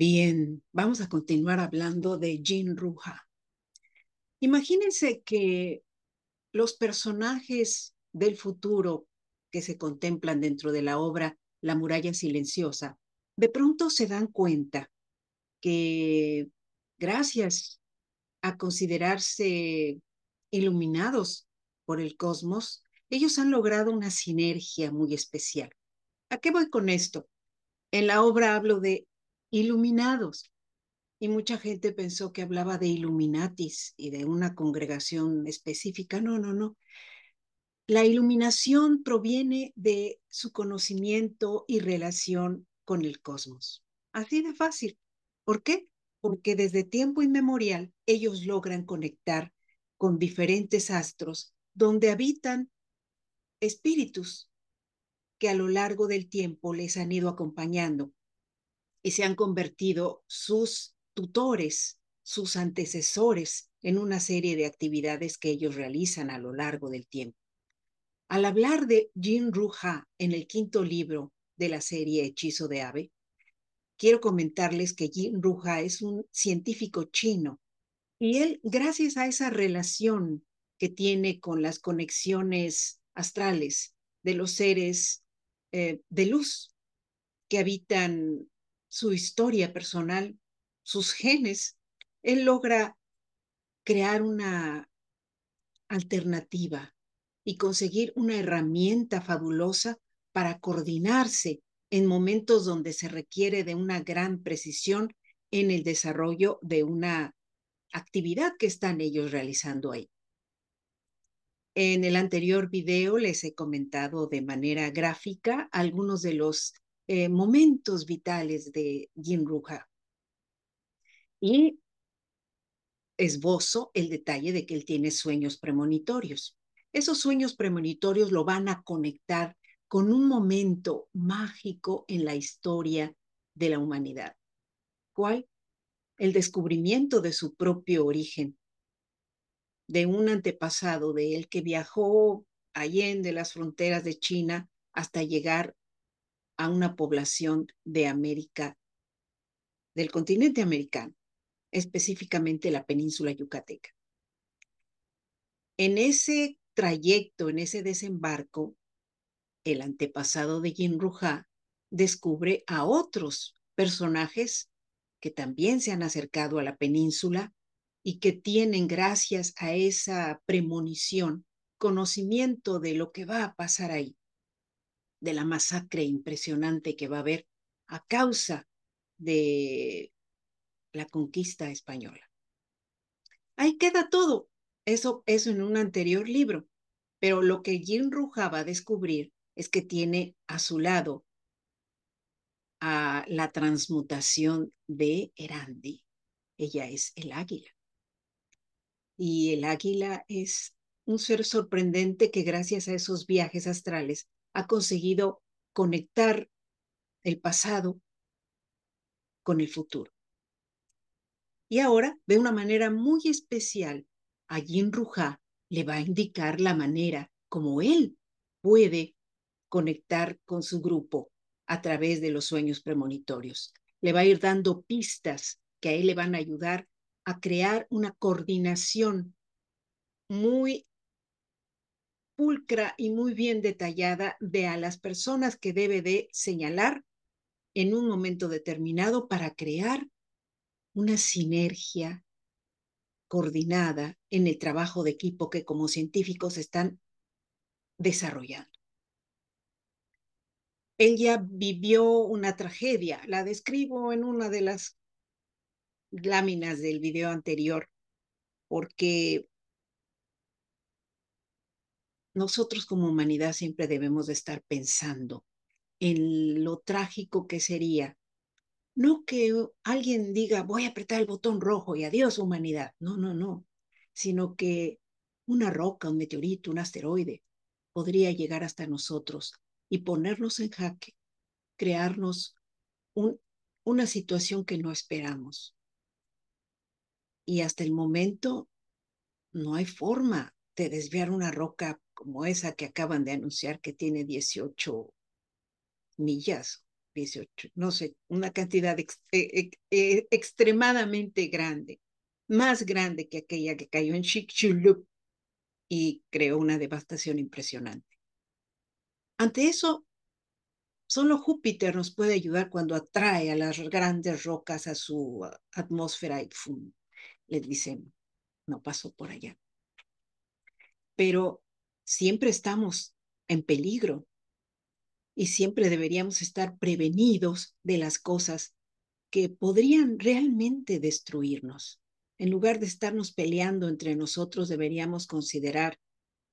Bien, vamos a continuar hablando de Jin Ruja. Imagínense que los personajes del futuro que se contemplan dentro de la obra La muralla silenciosa, de pronto se dan cuenta que gracias a considerarse iluminados por el cosmos, ellos han logrado una sinergia muy especial. ¿A qué voy con esto? En la obra hablo de iluminados y mucha gente pensó que hablaba de Illuminatis y de una congregación específica. No, no, no. La iluminación proviene de su conocimiento y relación con el cosmos. Así de fácil. ¿Por qué? Porque desde tiempo inmemorial ellos logran conectar con diferentes astros donde habitan espíritus que a lo largo del tiempo les han ido acompañando y se han convertido sus tutores, sus antecesores en una serie de actividades que ellos realizan a lo largo del tiempo. Al hablar de Jin Ruja en el quinto libro de la serie Hechizo de Ave, quiero comentarles que Jin Ruja es un científico chino y él, gracias a esa relación que tiene con las conexiones astrales de los seres eh, de luz que habitan su historia personal, sus genes, él logra crear una alternativa y conseguir una herramienta fabulosa para coordinarse en momentos donde se requiere de una gran precisión en el desarrollo de una actividad que están ellos realizando ahí. En el anterior video les he comentado de manera gráfica algunos de los eh, momentos vitales de Jin Ruja. Y esbozo el detalle de que él tiene sueños premonitorios. Esos sueños premonitorios lo van a conectar con un momento mágico en la historia de la humanidad. ¿Cuál? El descubrimiento de su propio origen, de un antepasado de él que viajó allende las fronteras de China hasta llegar a una población de América, del continente americano, específicamente la península yucateca. En ese trayecto, en ese desembarco, el antepasado de Jin Ruja descubre a otros personajes que también se han acercado a la península y que tienen, gracias a esa premonición, conocimiento de lo que va a pasar ahí de la masacre impresionante que va a haber a causa de la conquista española. Ahí queda todo. Eso, eso en un anterior libro. Pero lo que Jim Ruja va a descubrir es que tiene a su lado a la transmutación de Erandi. Ella es el águila. Y el águila es un ser sorprendente que gracias a esos viajes astrales ha conseguido conectar el pasado con el futuro. Y ahora, de una manera muy especial, a Jin Ruja le va a indicar la manera como él puede conectar con su grupo a través de los sueños premonitorios. Le va a ir dando pistas que a él le van a ayudar a crear una coordinación muy pulcra y muy bien detallada de a las personas que debe de señalar en un momento determinado para crear una sinergia coordinada en el trabajo de equipo que como científicos están desarrollando. Él ya vivió una tragedia, la describo en una de las láminas del video anterior, porque nosotros como humanidad siempre debemos de estar pensando en lo trágico que sería. No que alguien diga, voy a apretar el botón rojo y adiós humanidad. No, no, no. Sino que una roca, un meteorito, un asteroide podría llegar hasta nosotros y ponernos en jaque, crearnos un, una situación que no esperamos. Y hasta el momento no hay forma de desviar una roca como esa que acaban de anunciar que tiene 18 millas, 18, no sé, una cantidad eh, eh, extremadamente grande, más grande que aquella que cayó en Chicxulub y creó una devastación impresionante. Ante eso, solo Júpiter nos puede ayudar cuando atrae a las grandes rocas a su atmósfera y ¡fum! le dicen, no pasó por allá. Pero siempre estamos en peligro y siempre deberíamos estar prevenidos de las cosas que podrían realmente destruirnos. En lugar de estarnos peleando entre nosotros, deberíamos considerar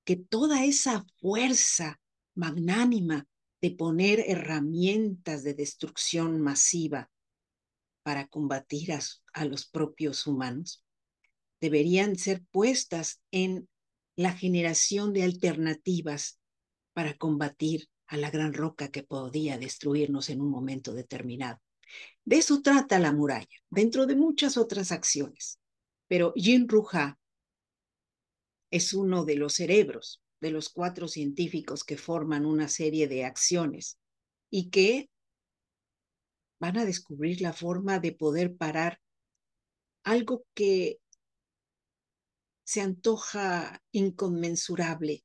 que toda esa fuerza magnánima de poner herramientas de destrucción masiva para combatir a, los propios humanos deberían ser puestas en la generación de alternativas para combatir a la gran roca que podía destruirnos en un momento determinado. De eso trata la muralla, dentro de muchas otras acciones. Pero Jean Ruja es uno de los cerebros de los cuatro científicos que forman una serie de acciones y que van a descubrir la forma de poder parar algo que se antoja inconmensurable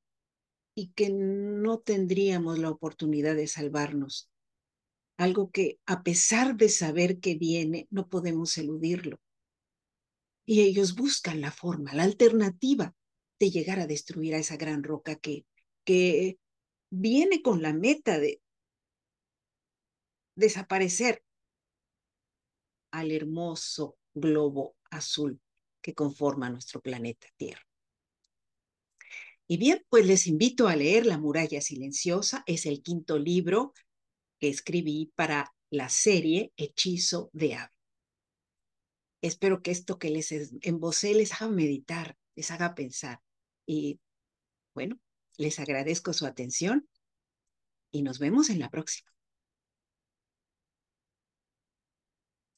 y que no tendríamos la oportunidad de salvarnos. Algo que a pesar de saber que viene, no podemos eludirlo. Y ellos buscan la forma, la alternativa de llegar a destruir a esa gran roca que, que viene con la meta de desaparecer al hermoso globo azul que conforma nuestro planeta Tierra. Y bien, pues les invito a leer La muralla silenciosa, es el quinto libro que escribí para la serie Hechizo de Ave. Espero que esto que les embocé les haga meditar, les haga pensar. Y bueno, les agradezco su atención y nos vemos en la próxima.